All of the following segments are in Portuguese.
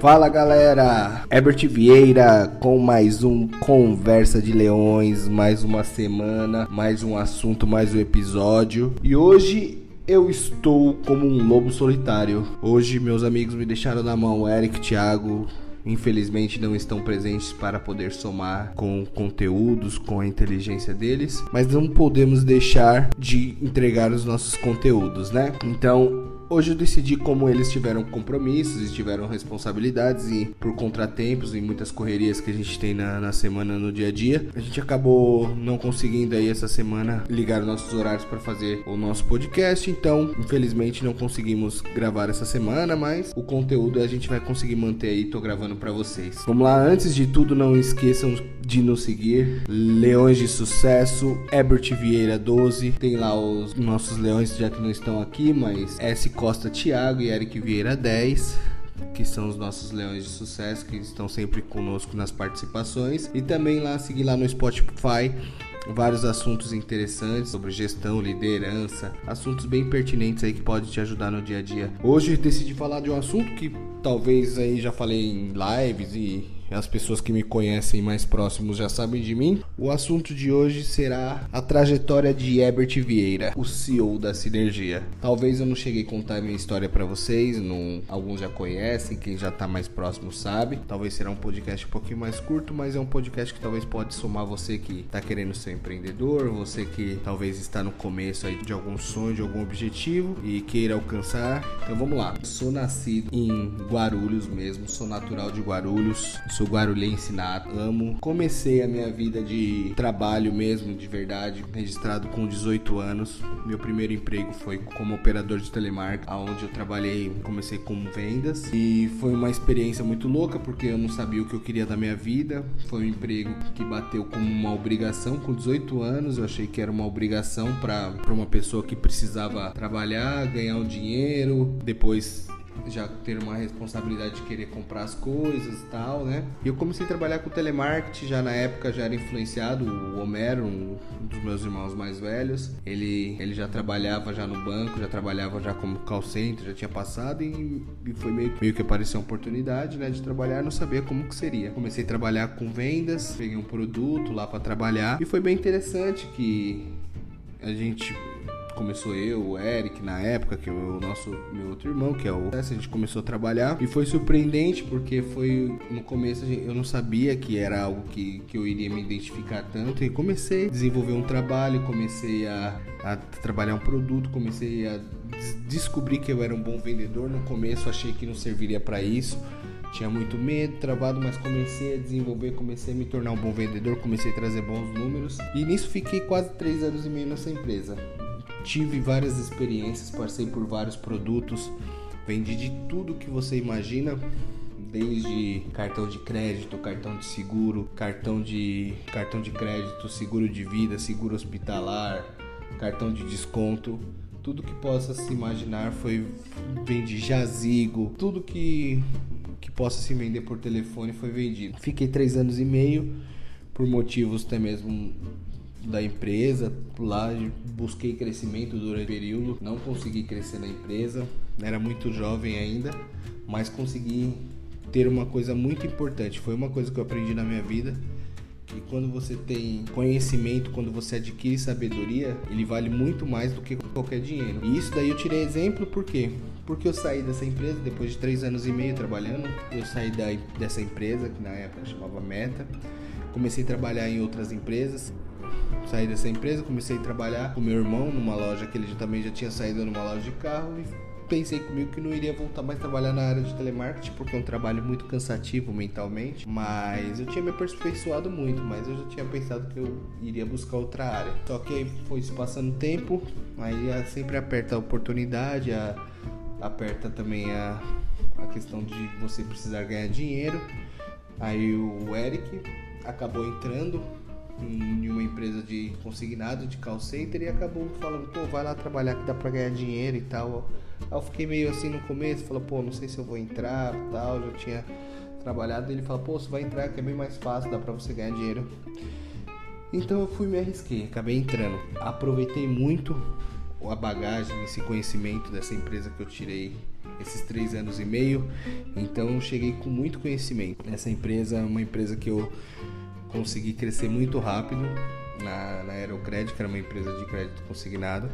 Fala galera, Herbert Vieira com mais um Conversa de Leões, mais uma semana, mais um assunto, mais um episódio. E hoje eu estou como um lobo solitário. Hoje meus amigos me deixaram na mão, Eric, Thiago, infelizmente não estão presentes para poder somar com conteúdos, com a inteligência deles, mas não podemos deixar de entregar os nossos conteúdos, né? Então, Hoje eu decidi como eles tiveram compromissos e tiveram responsabilidades e por contratempos e muitas correrias que a gente tem na, na semana no dia a dia, a gente acabou não conseguindo aí essa semana ligar nossos horários para fazer o nosso podcast, então infelizmente não conseguimos gravar essa semana, mas o conteúdo a gente vai conseguir manter aí, tô gravando para vocês. Vamos lá, antes de tudo não esqueçam de nos seguir, Leões de Sucesso, Ebert Vieira 12, tem lá os nossos leões já que não estão aqui, mas S. Costa Thiago e Eric Vieira 10 que são os nossos leões de sucesso que estão sempre conosco nas participações. E também lá seguir lá no Spotify vários assuntos interessantes sobre gestão, liderança, assuntos bem pertinentes aí que pode te ajudar no dia a dia. Hoje decidi falar de um assunto que talvez aí já falei em lives e as pessoas que me conhecem mais próximos já sabem de mim. O assunto de hoje será a trajetória de Herbert Vieira, o CEO da Sinergia. Talvez eu não cheguei a contar minha história para vocês, não, alguns já conhecem, quem já tá mais próximo sabe. Talvez será um podcast um pouquinho mais curto, mas é um podcast que talvez pode somar você que tá querendo ser empreendedor, você que talvez está no começo aí de algum sonho, de algum objetivo e queira alcançar. Então vamos lá. Sou nascido em Guarulhos mesmo, sou natural de Guarulhos, sou guarulhense nato, amo. Comecei a minha vida de trabalho mesmo, de verdade, registrado com 18 anos. Meu primeiro emprego foi como operador de telemarketing, onde eu trabalhei, comecei com vendas e foi uma experiência muito louca porque eu não sabia o que eu queria da minha vida. Foi um emprego que bateu como uma obrigação com 18 anos, eu achei que era uma obrigação para uma pessoa que precisava trabalhar, ganhar um dinheiro, depois já ter uma responsabilidade de querer comprar as coisas e tal, né? E eu comecei a trabalhar com telemarketing, já na época já era influenciado, o Homero, um dos meus irmãos mais velhos, ele, ele já trabalhava já no banco, já trabalhava já como call center, já tinha passado e, e foi meio, meio que apareceu uma oportunidade, né, de trabalhar, não sabia como que seria. Comecei a trabalhar com vendas, peguei um produto lá para trabalhar e foi bem interessante que a gente começou eu, o Eric na época, que é o nosso meu outro irmão, que é o a gente começou a trabalhar. E foi surpreendente porque foi no começo eu não sabia que era algo que, que eu iria me identificar tanto. E comecei a desenvolver um trabalho, comecei a, a trabalhar um produto, comecei a descobrir que eu era um bom vendedor. No começo achei que não serviria para isso. Tinha muito medo, travado, mas comecei a desenvolver, comecei a me tornar um bom vendedor, comecei a trazer bons números. E nisso fiquei quase três anos e meio nessa empresa tive várias experiências, passei por vários produtos, vendi de tudo que você imagina, desde cartão de crédito, cartão de seguro, cartão de cartão de crédito, seguro de vida, seguro hospitalar, cartão de desconto, tudo que possa se imaginar foi vendi jazigo, tudo que que possa se vender por telefone foi vendido. Fiquei três anos e meio por motivos até mesmo da empresa. Lá busquei crescimento durante o período, não consegui crescer na empresa, era muito jovem ainda, mas consegui ter uma coisa muito importante. Foi uma coisa que eu aprendi na minha vida. Que quando você tem conhecimento, quando você adquire sabedoria, ele vale muito mais do que qualquer dinheiro. E isso daí eu tirei exemplo por quê? Porque eu saí dessa empresa depois de três anos e meio trabalhando. Eu saí da, dessa empresa, que na época chamava Meta. Comecei a trabalhar em outras empresas saí dessa empresa, comecei a trabalhar com meu irmão numa loja que ele também já tinha saído numa loja de carro e pensei comigo que não iria voltar mais a trabalhar na área de telemarketing porque é um trabalho muito cansativo mentalmente, mas eu tinha me aperfeiçoado muito, mas eu já tinha pensado que eu iria buscar outra área. Só que foi se passando tempo, aí sempre aperta a oportunidade, a, aperta também a, a questão de você precisar ganhar dinheiro. Aí o Eric acabou entrando em uma empresa de consignado de call center e acabou falando, pô, vai lá trabalhar que dá pra ganhar dinheiro e tal. Aí eu fiquei meio assim no começo, falou, pô, não sei se eu vou entrar e tal, já tinha trabalhado, ele fala, pô, você vai entrar que é bem mais fácil, dá pra você ganhar dinheiro. Então eu fui me arrisquei, acabei entrando. Aproveitei muito a bagagem, esse conhecimento dessa empresa que eu tirei esses três anos e meio. Então cheguei com muito conhecimento. Essa empresa é uma empresa que eu consegui crescer muito rápido na, na que era uma empresa de crédito consignado.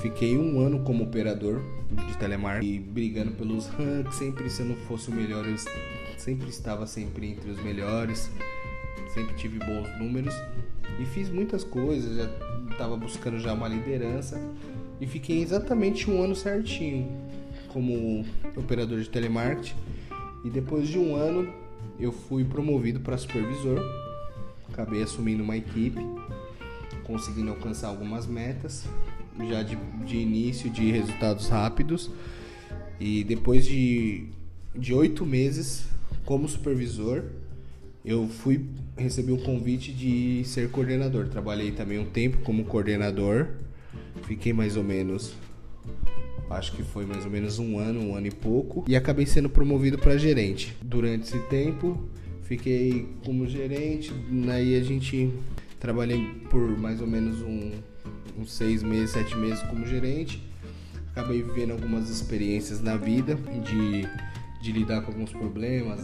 Fiquei um ano como operador de telemarketing e brigando pelos ranks. Sempre se eu não fosse o melhor, eu sempre estava sempre entre os melhores. Sempre tive bons números e fiz muitas coisas. Já estava buscando já uma liderança e fiquei exatamente um ano certinho como operador de telemarketing. E depois de um ano eu fui promovido para supervisor. Acabei assumindo uma equipe, conseguindo alcançar algumas metas já de, de início de resultados rápidos. E depois de oito meses como supervisor, eu fui recebi um convite de ser coordenador. Trabalhei também um tempo como coordenador. Fiquei mais ou menos acho que foi mais ou menos um ano, um ano e pouco, e acabei sendo promovido para gerente. Durante esse tempo, fiquei como gerente, aí a gente trabalhei por mais ou menos um, uns seis meses, sete meses como gerente. Acabei vivendo algumas experiências na vida de, de lidar com alguns problemas.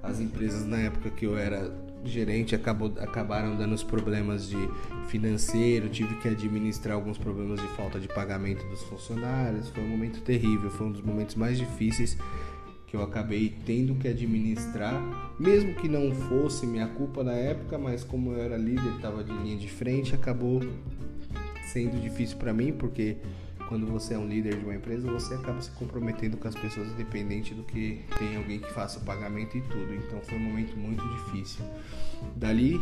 As empresas na época que eu era gerente acabou, acabaram dando os problemas de financeiro, tive que administrar alguns problemas de falta de pagamento dos funcionários. Foi um momento terrível, foi um dos momentos mais difíceis que eu acabei tendo que administrar, mesmo que não fosse minha culpa na época, mas como eu era líder, estava de linha de frente, acabou sendo difícil para mim, porque quando você é um líder de uma empresa, você acaba se comprometendo com as pessoas, independente do que tem alguém que faça o pagamento e tudo. Então foi um momento muito difícil. Dali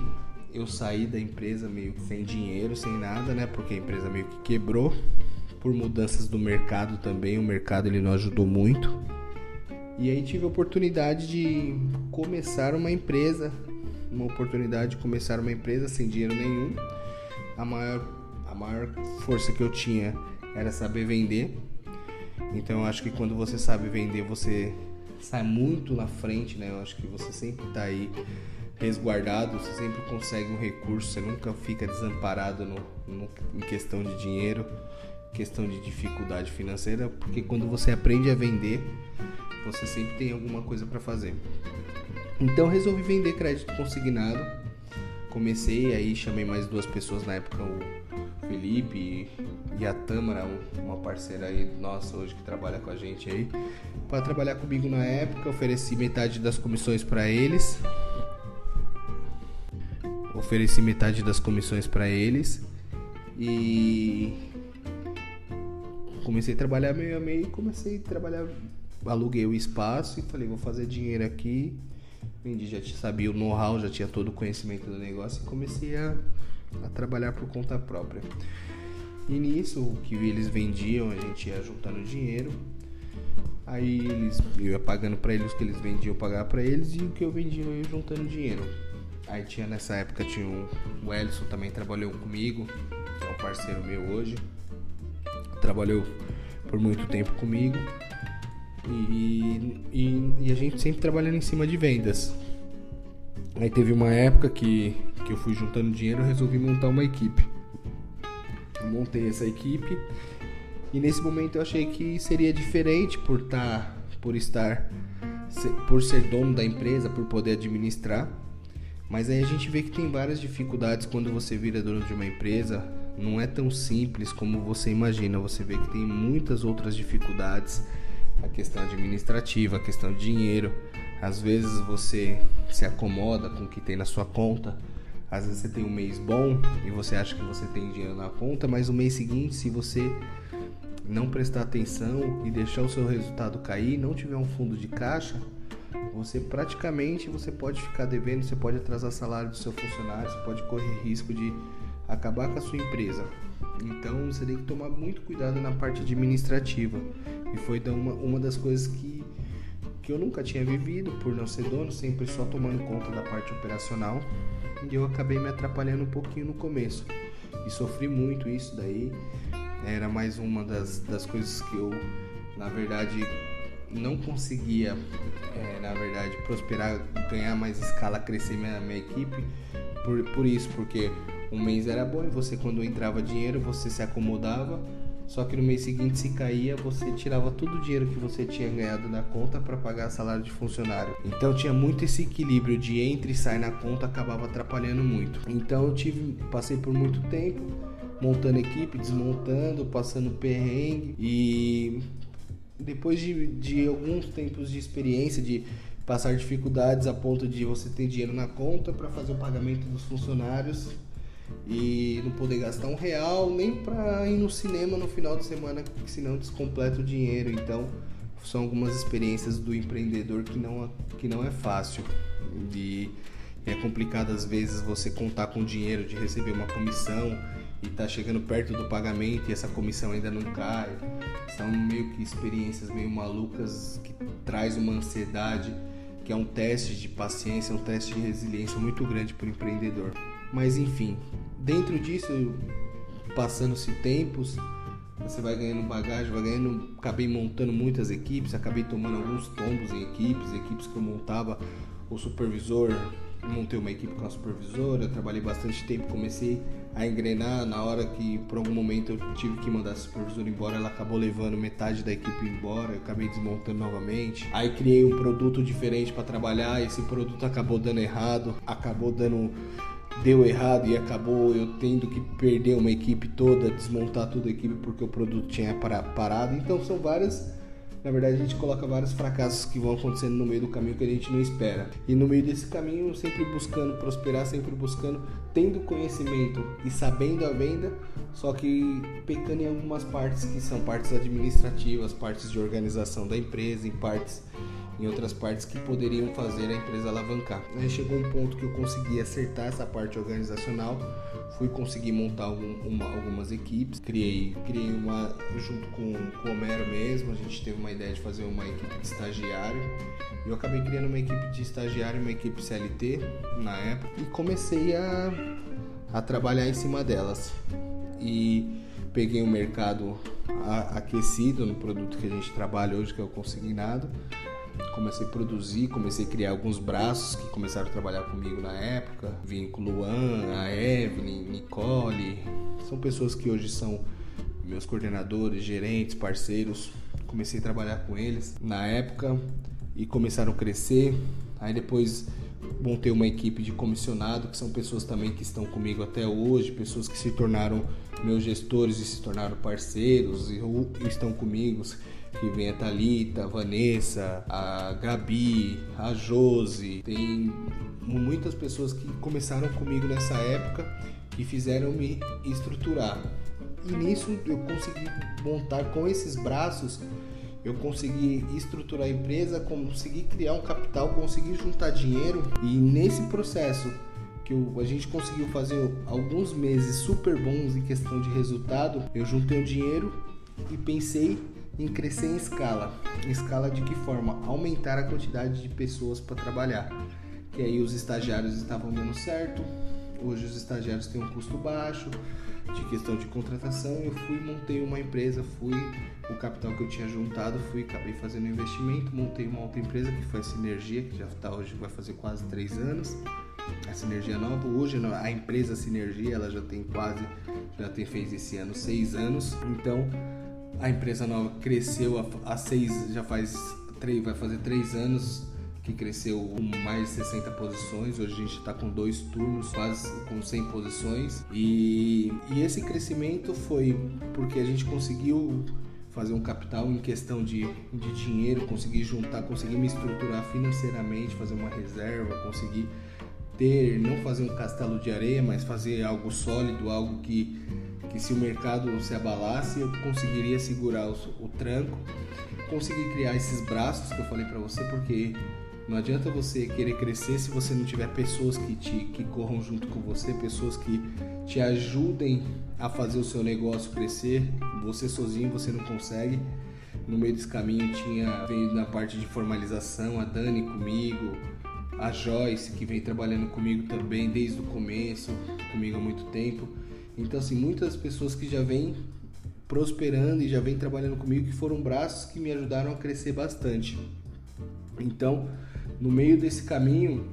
eu saí da empresa meio que sem dinheiro, sem nada, né? Porque a empresa meio que quebrou por mudanças do mercado também. O mercado ele não ajudou muito. E aí tive a oportunidade de começar uma empresa, uma oportunidade de começar uma empresa sem dinheiro nenhum. A maior, a maior força que eu tinha era saber vender. Então eu acho que quando você sabe vender, você sai muito na frente, né? Eu acho que você sempre está aí resguardado, você sempre consegue um recurso, você nunca fica desamparado no, no, em questão de dinheiro, questão de dificuldade financeira, porque quando você aprende a vender, você sempre tem alguma coisa para fazer. Então resolvi vender crédito consignado. Comecei aí, chamei mais duas pessoas na época, o Felipe e a Tâmara, uma parceira aí nossa hoje que trabalha com a gente aí, para trabalhar comigo na época. Ofereci metade das comissões para eles. Ofereci metade das comissões para eles e comecei a trabalhar meio a meio, comecei a trabalhar aluguei o espaço e falei, vou fazer dinheiro aqui. Vendi, já sabia o know-how, já tinha todo o conhecimento do negócio e comecei a, a trabalhar por conta própria. E nisso, o que eles vendiam, a gente ia juntando dinheiro. Aí eles, eu ia pagando para eles o que eles vendiam, eu pagava para eles e o que eu vendia eu ia juntando dinheiro. Aí tinha nessa época tinha um, o Ellison também trabalhou comigo, é um parceiro meu hoje. Trabalhou por muito tempo comigo. E, e, e, a gente sempre trabalhando em cima de vendas. Aí teve uma época que, que eu fui juntando dinheiro e resolvi montar uma equipe. Montei essa equipe e nesse momento eu achei que seria diferente por tá, por estar, por ser dono da empresa, por poder administrar. Mas aí a gente vê que tem várias dificuldades quando você vira dono de uma empresa. Não é tão simples como você imagina. Você vê que tem muitas outras dificuldades a questão administrativa, a questão de dinheiro. Às vezes você se acomoda com o que tem na sua conta. Às vezes você tem um mês bom e você acha que você tem dinheiro na conta, mas o mês seguinte, se você não prestar atenção e deixar o seu resultado cair, não tiver um fundo de caixa, você praticamente você pode ficar devendo, você pode atrasar salário do seu funcionário, você pode correr risco de acabar com a sua empresa. Então você tem que tomar muito cuidado na parte administrativa. E foi uma, uma das coisas que, que eu nunca tinha vivido por não ser dono, sempre só tomando conta da parte operacional. E eu acabei me atrapalhando um pouquinho no começo. E sofri muito isso daí. Era mais uma das, das coisas que eu, na verdade, não conseguia, é, na verdade, prosperar, ganhar mais escala, crescer minha, minha equipe por, por isso, porque um mês era bom e você quando entrava dinheiro você se acomodava, só que no mês seguinte se caía, você tirava todo o dinheiro que você tinha ganhado na conta para pagar salário de funcionário. Então tinha muito esse equilíbrio de entre e sai na conta, acabava atrapalhando muito. Então eu tive, passei por muito tempo montando equipe, desmontando, passando perrengue e depois de, de alguns tempos de experiência, de passar dificuldades a ponto de você ter dinheiro na conta para fazer o pagamento dos funcionários e não poder gastar um real nem para ir no cinema no final de semana, senão descompleta o dinheiro. Então, são algumas experiências do empreendedor que não, que não é fácil. E é complicado às vezes você contar com dinheiro de receber uma comissão e tá chegando perto do pagamento e essa comissão ainda não cai. São meio que experiências meio malucas que traz uma ansiedade que é um teste de paciência, um teste de resiliência muito grande para o empreendedor. Mas enfim, dentro disso, passando-se tempos, você vai ganhando bagagem, vai ganhando. Acabei montando muitas equipes, acabei tomando alguns tombos em equipes, equipes que eu montava, o supervisor montei uma equipe com a supervisora, trabalhei bastante tempo, comecei a engrenar. Na hora que por algum momento eu tive que mandar a supervisora embora, ela acabou levando metade da equipe embora, eu acabei desmontando novamente. Aí criei um produto diferente para trabalhar, esse produto acabou dando errado, acabou dando deu errado e acabou eu tendo que perder uma equipe toda, desmontar toda a equipe porque o produto tinha parado. Então são várias na verdade a gente coloca vários fracassos que vão acontecendo no meio do caminho que a gente não espera. E no meio desse caminho, sempre buscando prosperar, sempre buscando, tendo conhecimento e sabendo a venda, só que pecando em algumas partes que são partes administrativas, partes de organização da empresa, em partes em outras partes que poderiam fazer a empresa alavancar. Aí chegou um ponto que eu consegui acertar essa parte organizacional, fui conseguir montar uma, algumas equipes, criei, criei uma junto com, com o Homero mesmo, a gente teve uma ideia de fazer uma equipe de estagiário. Eu acabei criando uma equipe de estagiário, uma equipe CLT na época e comecei a, a trabalhar em cima delas. E peguei um mercado aquecido no produto que a gente trabalha hoje, que é o consignado comecei a produzir, comecei a criar alguns braços que começaram a trabalhar comigo na época. Vim com Luan, a Evelyn, Nicole. São pessoas que hoje são meus coordenadores, gerentes, parceiros. Comecei a trabalhar com eles na época e começaram a crescer. Aí depois montei uma equipe de comissionado, que são pessoas também que estão comigo até hoje, pessoas que se tornaram meus gestores e se tornaram parceiros e estão comigo que vem a Thalita, a Vanessa, a Gabi, a Josi. Tem muitas pessoas que começaram comigo nessa época e fizeram me estruturar. E nisso eu consegui montar com esses braços, eu consegui estruturar a empresa, consegui criar um capital, consegui juntar dinheiro e nesse processo que eu, a gente conseguiu fazer alguns meses super bons em questão de resultado, eu juntei o dinheiro e pensei em crescer em escala. Em escala de que forma? Aumentar a quantidade de pessoas para trabalhar. Que aí os estagiários estavam dando certo, hoje os estagiários têm um custo baixo de questão de contratação. Eu fui, montei uma empresa, fui o capital que eu tinha juntado, fui, acabei fazendo um investimento, montei uma outra empresa que foi a Sinergia, que já está hoje, vai fazer quase três anos. A Sinergia nova, hoje a empresa Sinergia, ela já tem quase, já tem fez esse ano seis anos. Então a empresa nova cresceu há, seis, já faz três, vai fazer três anos que cresceu com mais de 60 posições. Hoje a gente está com dois turnos, quase com 100 posições. E, e esse crescimento foi porque a gente conseguiu fazer um capital em questão de, de dinheiro, conseguir juntar, conseguir me estruturar financeiramente, fazer uma reserva, conseguir ter, não fazer um castelo de areia, mas fazer algo sólido, algo que que se o mercado se abalasse, eu conseguiria segurar o, o tranco, conseguir criar esses braços que eu falei para você, porque não adianta você querer crescer se você não tiver pessoas que te que corram junto com você, pessoas que te ajudem a fazer o seu negócio crescer. Você sozinho você não consegue. No meio desse caminho tinha veio na parte de formalização a Dani comigo, a Joyce que vem trabalhando comigo também desde o começo, comigo há muito tempo. Então, assim, muitas pessoas que já vêm prosperando e já vêm trabalhando comigo que foram braços que me ajudaram a crescer bastante. Então, no meio desse caminho,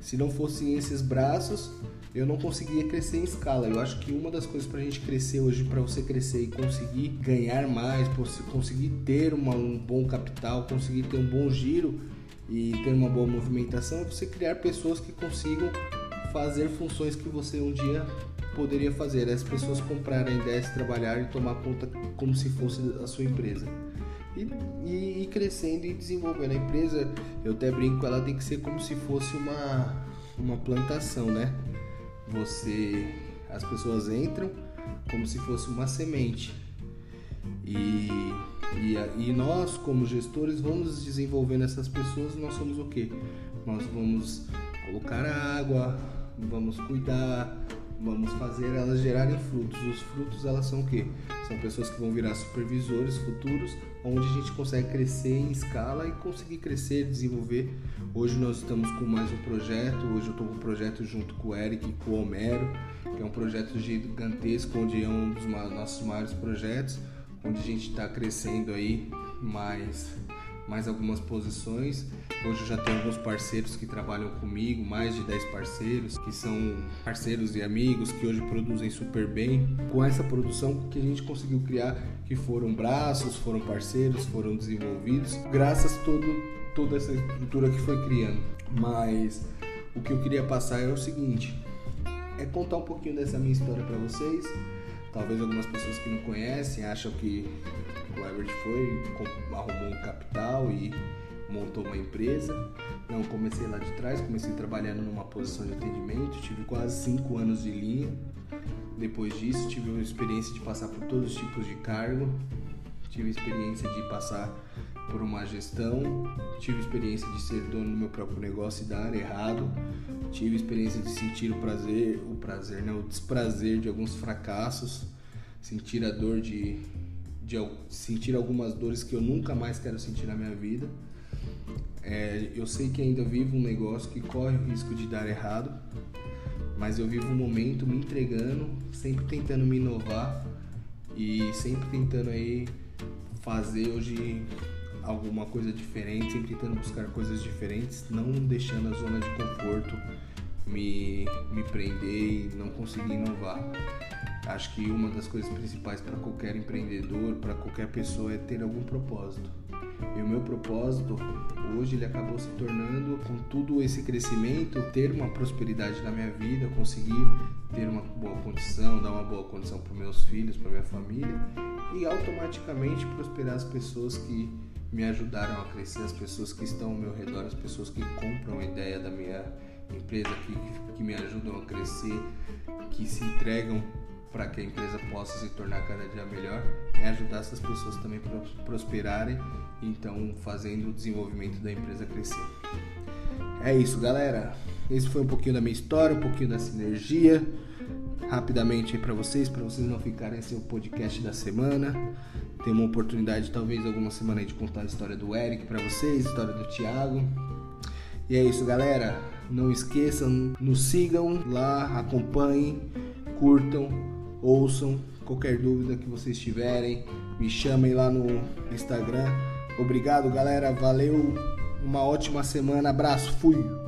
se não fossem esses braços, eu não conseguia crescer em escala. Eu acho que uma das coisas para a gente crescer hoje, para você crescer e conseguir ganhar mais, conseguir ter uma, um bom capital, conseguir ter um bom giro e ter uma boa movimentação, é você criar pessoas que consigam fazer funções que você um dia poderia fazer. As pessoas comprarem a ideia de trabalhar e tomar conta como se fosse a sua empresa. E, e, e, crescendo e desenvolvendo a empresa, eu até brinco, ela tem que ser como se fosse uma, uma plantação, né? você as pessoas entram como se fosse uma semente e, e, e nós como gestores vamos desenvolvendo essas pessoas nós somos o que nós vamos colocar água vamos cuidar vamos fazer elas gerarem frutos. Os frutos elas são o que são pessoas que vão virar supervisores futuros onde a gente consegue crescer em escala e conseguir crescer, desenvolver. Hoje nós estamos com mais um projeto, hoje eu estou com um projeto junto com o Eric e com o Homero, que é um projeto gigantesco, onde é um dos nossos maiores projetos, onde a gente está crescendo aí mais mais algumas posições. Hoje eu já tenho alguns parceiros que trabalham comigo, mais de 10 parceiros, que são parceiros e amigos que hoje produzem super bem. Com essa produção que a gente conseguiu criar, que foram braços, foram parceiros, foram desenvolvidos, graças a todo, toda essa estrutura que foi criando. Mas o que eu queria passar é o seguinte, é contar um pouquinho dessa minha história para vocês. Talvez algumas pessoas que não conhecem acham que o Everett foi, arrumou um capital e montou uma empresa. Não, comecei lá de trás, comecei trabalhando numa posição de atendimento, tive quase cinco anos de linha. Depois disso, tive a experiência de passar por todos os tipos de cargo, tive a experiência de passar por uma gestão, tive experiência de ser dono do meu próprio negócio e dar errado, tive experiência de sentir o prazer, o prazer, né, o desprazer de alguns fracassos, sentir a dor de, de sentir algumas dores que eu nunca mais quero sentir na minha vida. É, eu sei que ainda vivo um negócio que corre o risco de dar errado, mas eu vivo um momento me entregando, sempre tentando me inovar e sempre tentando aí fazer hoje alguma coisa diferente, sempre tentando buscar coisas diferentes, não deixando a zona de conforto me, me prender e não conseguir inovar. Acho que uma das coisas principais para qualquer empreendedor, para qualquer pessoa, é ter algum propósito. E o meu propósito, hoje, ele acabou se tornando, com tudo esse crescimento, ter uma prosperidade na minha vida, conseguir ter uma boa condição, dar uma boa condição para meus filhos, para minha família e automaticamente prosperar as pessoas que me ajudaram a crescer, as pessoas que estão ao meu redor, as pessoas que compram a ideia da minha empresa, que, que me ajudam a crescer, que se entregam para que a empresa possa se tornar cada dia melhor, é ajudar essas pessoas também a prosperarem, então fazendo o desenvolvimento da empresa crescer. É isso, galera. Esse foi um pouquinho da minha história, um pouquinho da sinergia. Rapidamente aí para vocês, para vocês não ficarem sem o podcast da semana. Tem uma oportunidade, talvez alguma semana aí, de contar a história do Eric para vocês, a história do Thiago. E é isso, galera. Não esqueçam, nos sigam lá, acompanhem, curtam, ouçam. Qualquer dúvida que vocês tiverem, me chamem lá no Instagram. Obrigado, galera. Valeu. Uma ótima semana. Abraço. Fui.